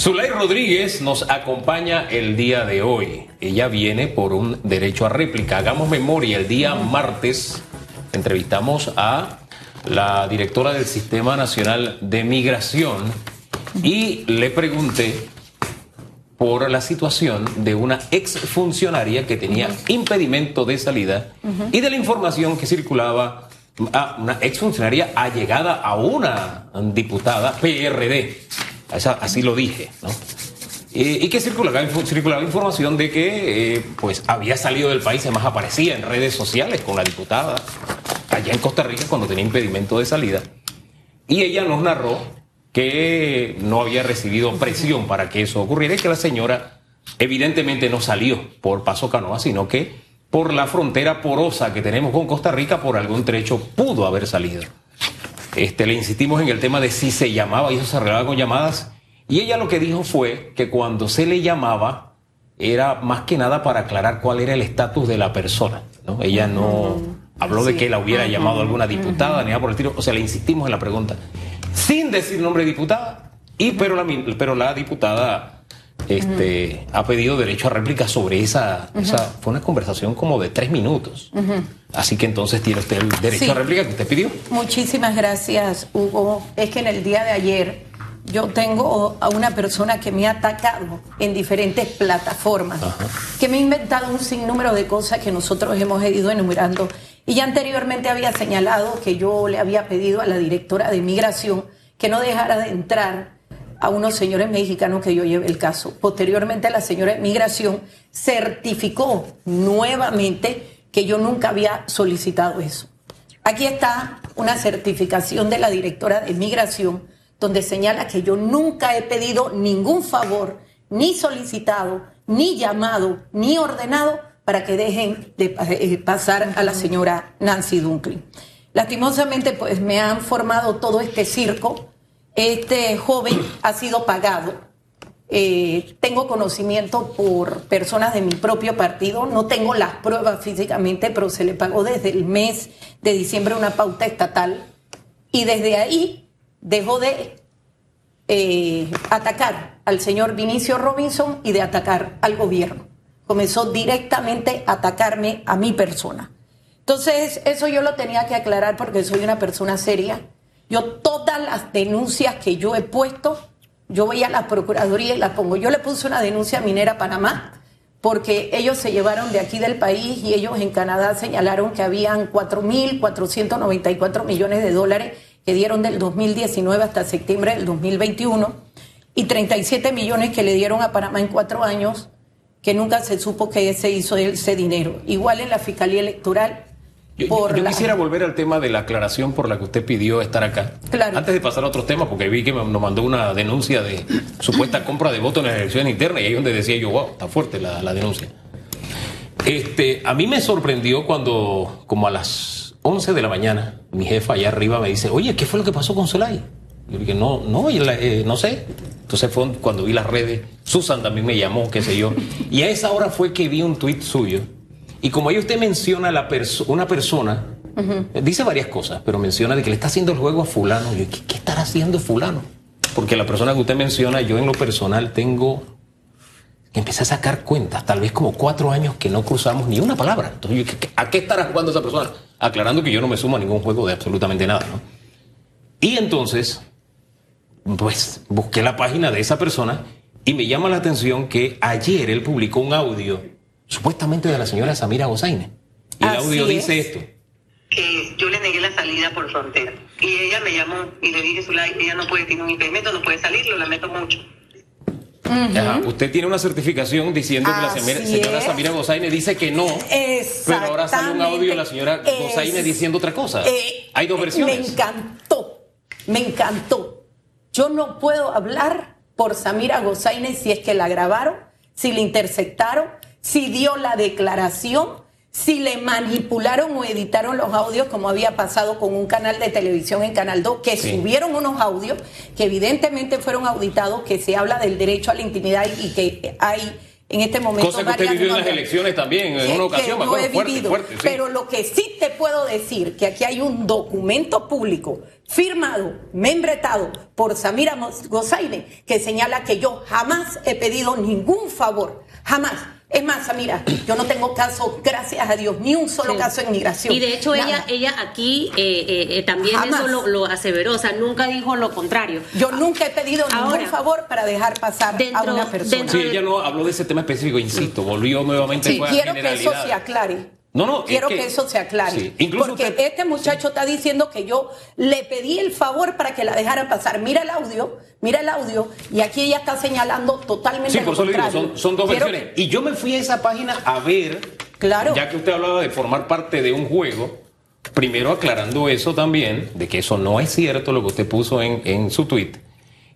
Zulay Rodríguez nos acompaña el día de hoy. Ella viene por un derecho a réplica. Hagamos memoria, el día martes entrevistamos a la directora del Sistema Nacional de Migración y le pregunté por la situación de una exfuncionaria que tenía impedimento de salida y de la información que circulaba a una exfuncionaria allegada a una diputada PRD así lo dije, ¿no? y que circulaba, circulaba, información de que eh, pues había salido del país, además aparecía en redes sociales con la diputada allá en Costa Rica cuando tenía impedimento de salida. Y ella nos narró que no había recibido presión para que eso ocurriera y que la señora evidentemente no salió por Paso Canoa, sino que por la frontera porosa que tenemos con Costa Rica, por algún trecho pudo haber salido. Este, le insistimos en el tema de si se llamaba y eso se arreglaba con llamadas. Y ella lo que dijo fue que cuando se le llamaba era más que nada para aclarar cuál era el estatus de la persona. ¿no? Ella no habló de que la hubiera llamado alguna diputada ni nada por el tiro. O sea, le insistimos en la pregunta sin decir nombre de diputada. Y pero la, pero la diputada este, ha pedido derecho a réplica sobre esa, Fue una conversación como de tres minutos. Así que entonces tiene usted el derecho a réplica que usted pidió. Muchísimas gracias, Hugo. Es que en el día de ayer yo tengo a una persona que me ha atacado en diferentes plataformas, que me ha inventado un sinnúmero de cosas que nosotros hemos ido enumerando. Y ya anteriormente había señalado que yo le había pedido a la directora de migración que no dejara de entrar a unos señores mexicanos que yo llevé el caso. Posteriormente la señora de migración certificó nuevamente que yo nunca había solicitado eso. Aquí está una certificación de la directora de migración donde señala que yo nunca he pedido ningún favor, ni solicitado, ni llamado, ni ordenado para que dejen de eh, pasar a la señora Nancy Dunkley. Lastimosamente, pues me han formado todo este circo este joven ha sido pagado. Eh, tengo conocimiento por personas de mi propio partido, no tengo las pruebas físicamente, pero se le pagó desde el mes de diciembre una pauta estatal y desde ahí dejó de eh, atacar al señor Vinicio Robinson y de atacar al gobierno. Comenzó directamente a atacarme a mi persona. Entonces, eso yo lo tenía que aclarar porque soy una persona seria yo todas las denuncias que yo he puesto, yo voy a la Procuraduría y las pongo. Yo le puse una denuncia a Minera Panamá porque ellos se llevaron de aquí del país y ellos en Canadá señalaron que habían 4.494 millones de dólares que dieron del 2019 hasta septiembre del 2021 y 37 millones que le dieron a Panamá en cuatro años que nunca se supo que se hizo ese dinero. Igual en la Fiscalía Electoral yo, quisiera volver al tema de la aclaración por la que usted pidió estar acá. Antes de pasar a otros temas, porque vi que nos mandó una denuncia de supuesta compra de votos en las elecciones internas y ahí donde decía yo, wow, está fuerte la, denuncia. Este, a mí me sorprendió cuando, como a las 11 de la mañana, mi jefa allá arriba me dice, oye, ¿qué fue lo que pasó con Solay? Yo dije, no, no, eh, no sé. Entonces fue cuando vi las redes, Susan también me llamó, qué sé yo. Y a esa hora fue que vi un tuit suyo y como ahí usted menciona la una persona, dice varias cosas, pero menciona de que le está haciendo el juego a fulano. Yo, ¿qué, estará haciendo fulano? Porque la persona que usted menciona, yo en lo personal tengo que empecé a sacar cuentas, tal vez como cuatro años que no cruzamos ni una palabra. Entonces, ¿a qué estará jugando esa persona? Aclarando que yo no me sumo a ningún juego de absolutamente nada, ¿no? Y entonces, pues busqué la página de esa persona y me llama la atención que ayer él publicó un audio supuestamente de la señora Samira Gozaine. Y el audio dice esto. Que yo le negué la salida por frontera. Y ella me llamó y le dije, ella no puede, tiene un impedimento, no puede salir, lo lamento mucho. Usted tiene una certificación diciendo que la señora, Samira Gozaine dice que no, pero ahora sale un audio de la señora Gozaine diciendo otra cosa. Eh, Hay dos versiones. Me encantó, me encantó. Yo no puedo hablar por Samira Gozaine si es que la grabaron, si la interceptaron, si dio la declaración, si le manipularon o editaron los audios, como había pasado con un canal de televisión en Canal 2, que subieron unos audios que evidentemente fueron auditados, que se habla del derecho a la intimidad y que hay en este momento. Cosa que usted vivió en las elecciones también, en una ocasión, acuerdo, fuerte, fuerte, Pero lo que sí te puedo decir, que aquí hay un documento público firmado, membretado por Samira Gozaine, que señala que yo jamás he pedido ningún favor, jamás es más, mira, yo no tengo caso, gracias a Dios, ni un solo caso en migración. Y de hecho ella ella aquí eh, eh, eh, también eso lo, aseveró, o sea, nunca dijo lo contrario. Yo nunca he pedido ningún favor para dejar pasar a una persona. Sí, ella no habló de ese tema específico, insisto, volvió nuevamente sí, quiero que eso se aclare. No, no, Quiero que, eso se aclare. porque este muchacho está diciendo que yo le pedí el favor para que la dejara pasar. Mira el audio, mira el audio, y aquí ella está señalando totalmente. Sí, por eso digo, son, dos versiones. Y yo me fui a esa página a ver, claro. ya que usted hablaba de formar parte de un juego, primero aclarando eso también, de que eso no es cierto lo que usted puso en, en su tweet.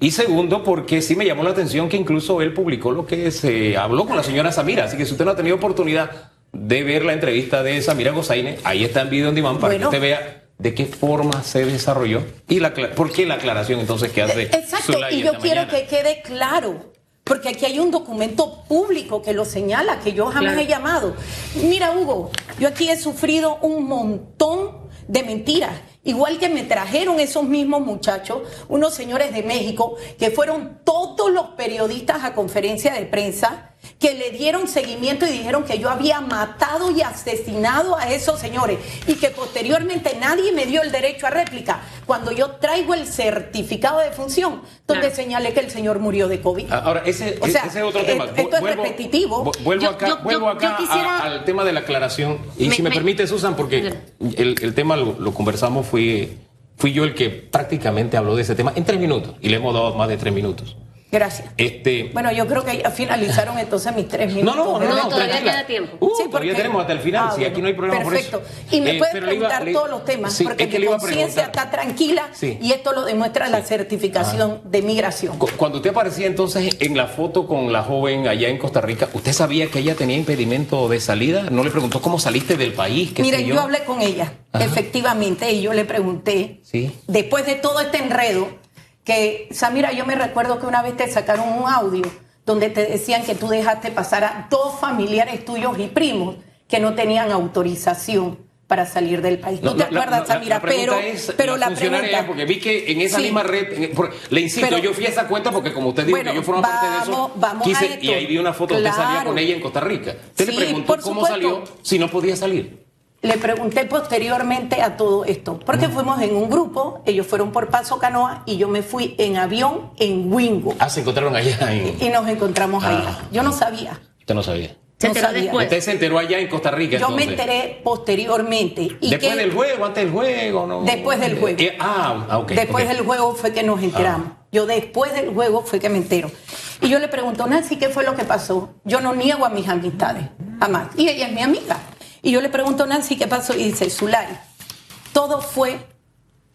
Y segundo, porque sí me llamó la atención que incluso él publicó lo que se habló con la señora Samira. Así que si usted no ha tenido oportunidad de ver la entrevista de Samira Gozaine. Ahí está en video en demand para que usted vea de qué forma se desarrolló y la, por qué la aclaración entonces que hace. Exacto, y yo quiero que quede claro. Porque aquí hay un documento público que lo señala, que yo jamás he llamado. Mira, Hugo, yo aquí he sufrido un montón de mentiras. Igual que me trajeron esos mismos muchachos, unos señores de México, que fueron todos los periodistas a conferencia de prensa que le dieron seguimiento y dijeron que yo había matado y asesinado a esos señores y que posteriormente nadie me dio el derecho a réplica cuando yo traigo el certificado de función donde señalé que el señor murió de COVID. Ah, ahora, ese, es otro tema. Esto es repetitivo. Vuelvo acá, vuelvo acá al tema de la aclaración. Y si me, permite, Susan, porque el, tema lo, conversamos, fui, fui yo el que prácticamente habló de ese tema en tres minutos y le hemos dado más de tres minutos. Gracias. Este... Bueno, yo creo que ya finalizaron entonces mis tres minutos. No, no, no, no todavía queda tiempo. Uh, sí, todavía tenemos hasta el final, si aquí no hay problema perfecto. por eso. Y me eh, puedes preguntar todos los temas, porque mi conciencia está tranquila y esto lo demuestra la certificación de migración. Cuando usted aparecía entonces en la foto con la joven allá en Costa Rica, ¿usted sabía que ella tenía impedimento de salida? ¿No le preguntó cómo saliste del país? Miren, yo? yo hablé con ella, efectivamente, y yo le pregunté, después de todo este enredo, que, Samira, yo me recuerdo que una vez te sacaron un audio donde te decían que tú dejaste pasar a dos familiares tuyos y primos que no tenían autorización para salir del país. ¿No, te acuerdas, Samira? pero, pero la pregunta... Porque vi que en esa misma red, le insisto, yo fui a esa cuenta porque como usted dijo que yo formo parte de eso, vamos quise, y ahí vi una foto donde salía con ella en Costa Rica. Usted le preguntó cómo salió si no podía salir. Le pregunté posteriormente a todo esto, porque fuimos en un grupo, ellos fueron por Paso Canoa y yo me fui en avión en Wingo. Ah, se encontraron allá. Y nos encontramos allá. Ah. Yo no sabía. Usted no sabía. Se enteró después. Usted se enteró allá en Costa Rica. Yo me enteré posteriormente. ¿Y ¿Después del juego, antes del juego? No? Después del juego. Eh, ah, ah, ok. Después del juego fue que nos enteramos. Ah. Yo después del juego fue que me entero. Y yo le pregunto, Nancy, ¿qué fue lo que pasó? Yo no niego a mis amistades, jamás. Y ella es mi amiga. Y yo le pregunto a Nancy qué pasó y dice, Zulay, todo fue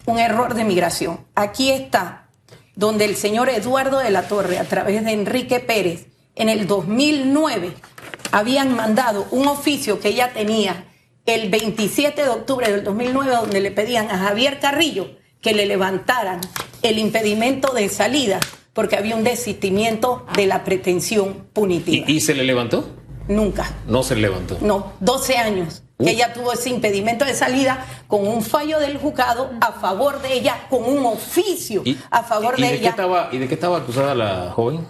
un error de migración. Aquí está, donde el señor Eduardo de la Torre, a través de Enrique Pérez, en el 2009, habían mandado un oficio que ella tenía el 27 de octubre del 2009, donde le pedían a Javier Carrillo que le levantaran el impedimento de salida porque había un desistimiento de la pretensión punitiva. ¿Y, y se le levantó? Nunca. No se levantó. No, 12 años que ella tuvo ese impedimento de salida con un fallo del juzgado a favor de ella, con un oficio a favor de, ella. ¿Y de qué estaba acusada la joven?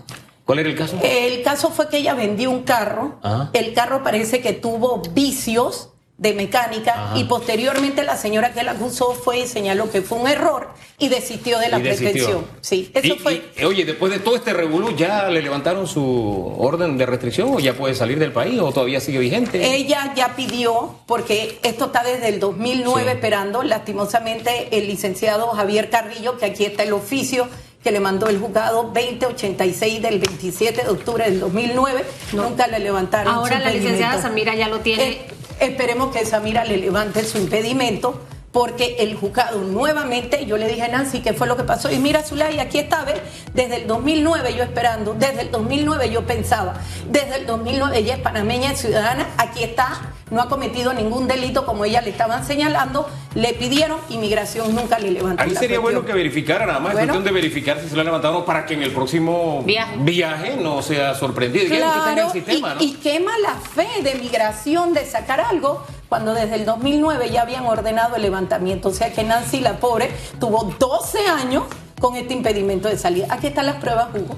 ¿Cuál era el caso? El caso fue que ella vendió un carro. El carro parece que tuvo vicios de mecánica y posteriormente la señora que la acusó fue y señaló que fue un error y desistió de la pretensión. Sí, eso fue. oye, después de todo este revolú, ¿ya le levantaron su orden de restricción o ya puede salir del país o todavía sigue vigente? Ella ya pidió, porque esto está desde el 2009 esperando, lastimosamente el licenciado Javier Carrillo, que aquí está el oficio que le mandó el juzgado 2086 del 27 de octubre del 2009, nunca le levantaron. Ahora la licenciada Samira ya lo tiene. Eh, Esperemos que Samira le levante su impedimento porque el juzgado nuevamente, yo le dije a Nancy qué fue lo que pasó, y mira Zulay, aquí está, ¿ves? desde el 2009 yo esperando, desde el 2009 yo pensaba, desde el 2009 ella es panameña, es ciudadana, aquí está, no ha cometido ningún delito como ella le estaban señalando, le pidieron, inmigración nunca le levantó. Ahí sería bueno que verificara, nada más, es cuestión de verificar si se lo ha levantado para que en el próximo viaje, no sea sorprendido y que sistema, y quema la fe de migración de sacar algo cuando desde el 2009 ya habían ordenado el levantamiento. O sea que Nancy, la pobre, tuvo 12 años con este impedimento de salida. Aquí están las pruebas, Hugo.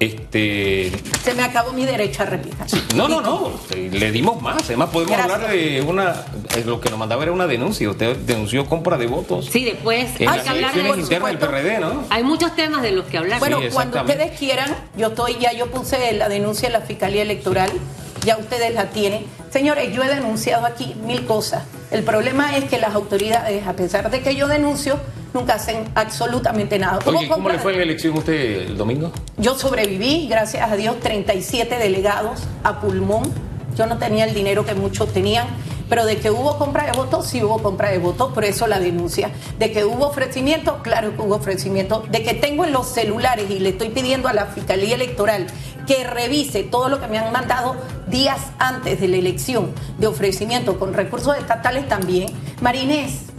Este... Se me acabó mi derecho a replicar. No, no, no, le dimos más. Además, podemos hablar de una. Eh, lo que nos mandaba era una denuncia. Usted denunció compra de votos. Sí, después hay que hablar de internas del PRD, ¿no? Hay muchos temas de los que hablar. Bueno, cuando ustedes quieran, yo estoy ya, yo puse la denuncia en la Fiscalía Electoral ya ustedes la tienen. Señores, yo he denunciado aquí mil cosas. El problema es que las autoridades, a pesar de que yo denuncio, nunca hacen absolutamente nada. ¿cómo le fue en la elección usted el domingo? Yo sobreviví, gracias a Dios, 37 delegados a pulmón. Yo no tenía el dinero que muchos tenían pero de que hubo compra de votos, sí hubo compra de votos, por eso la denuncia. De que hubo ofrecimiento, claro que hubo ofrecimiento. De que tengo en los celulares y le estoy pidiendo a la Fiscalía Electoral que revise todo lo que me han mandado días antes de la elección de ofrecimiento con recursos estatales también. Marinés,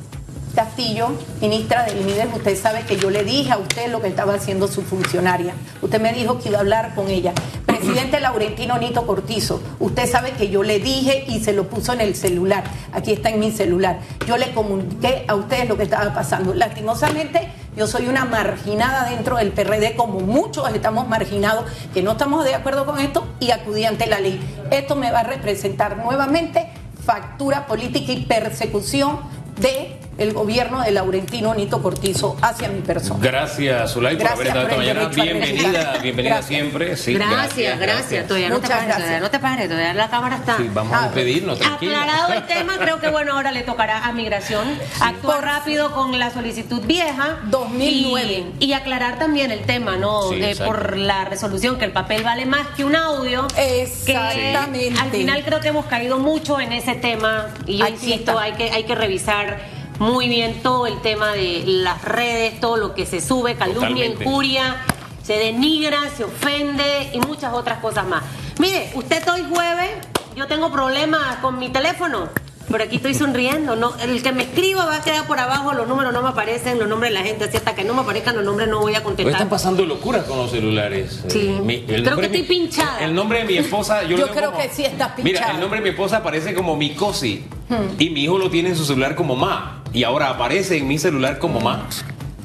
Castillo, ministra del MIDES, usted sabe que yo le dije a usted lo que estaba haciendo su funcionaria. Usted me dijo que iba a hablar con ella. Presidente Laurentino Nito Cortizo, usted sabe que yo le dije y se lo puso en el celular. Aquí está en mi celular. Yo le comuniqué a ustedes lo que estaba pasando. Lastimosamente, yo soy una marginada dentro del PRD, como muchos estamos marginados, que no estamos de acuerdo con esto y acudí ante la ley. Esto me va a representar nuevamente factura política y persecución de el gobierno de Laurentino Nito Cortizo hacia mi persona. Gracias, Zulay, por haber estado esta mañana. Bienvenida, bienvenida siempre. Sí, gracias, gracias, Todavía no te pares, todavía no te pares, todavía la cámara está. Sí, vamos a despedirnos, tranquilo. Aclarado el tema, creo que bueno, ahora le tocará a Migración actuar rápido con la solicitud vieja. 2009. Y, aclarar también el tema, ¿no? por la resolución, que el papel vale más que un audio. Exactamente. al final creo que hemos caído mucho en ese tema y yo insisto, hay que, hay que revisar muy bien todo el tema de las redes, todo lo que se sube, calumnia, injuria, se denigra, se ofende y muchas otras cosas más. Mire, usted hoy jueves, yo tengo problemas con mi teléfono. Pero aquí estoy sonriendo, ¿no? El que me escriba va a quedar por abajo, los números no me aparecen, los nombres de la gente, así hasta que no me aparezcan los nombres no voy a contestar. están pasando locuras con los celulares. Sí. Eh, creo que estoy pinchada. El nombre de mi esposa, yo, yo creo que sí estás pinchada. Mira, el nombre de mi esposa aparece como Mikosi hmm. y mi hijo lo tiene en su celular como Ma y ahora aparece en mi celular como Ma.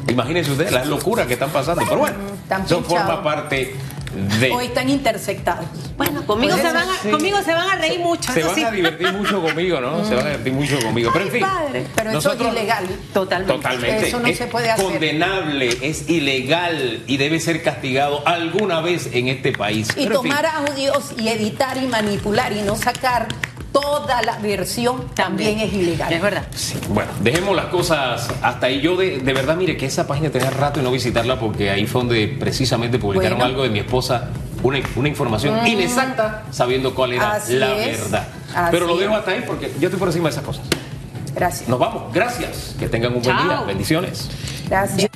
Imagínense ustedes las locuras que están pasando. Pero bueno, eso forma parte de... Hoy están intersectados. Bueno, conmigo, se van, a, conmigo se van a reír mucho. Se van a divertir mucho conmigo, ¿no? Se van a divertir mucho conmigo. Pero en fin. pero nosotros, eso es ilegal. Totalmente. Totalmente. Eso no es se puede hacer. condenable, es ilegal y debe ser castigado alguna vez en este país. Y tomar audios y editar y manipular y no sacar toda la versión también, es ilegal. Es verdad. Bueno, dejemos las cosas hasta ahí. Yo de, verdad, mire que esa página tenía rato y no visitarla porque ahí fue donde precisamente publicaron algo de mi esposa, una, información mm. inexacta, sabiendo cuál era la verdad. Pero lo dejo hasta ahí porque yo estoy por encima de esas cosas. Gracias. Nos vamos. Gracias. Que tengan un buen día. Bendiciones. Gracias.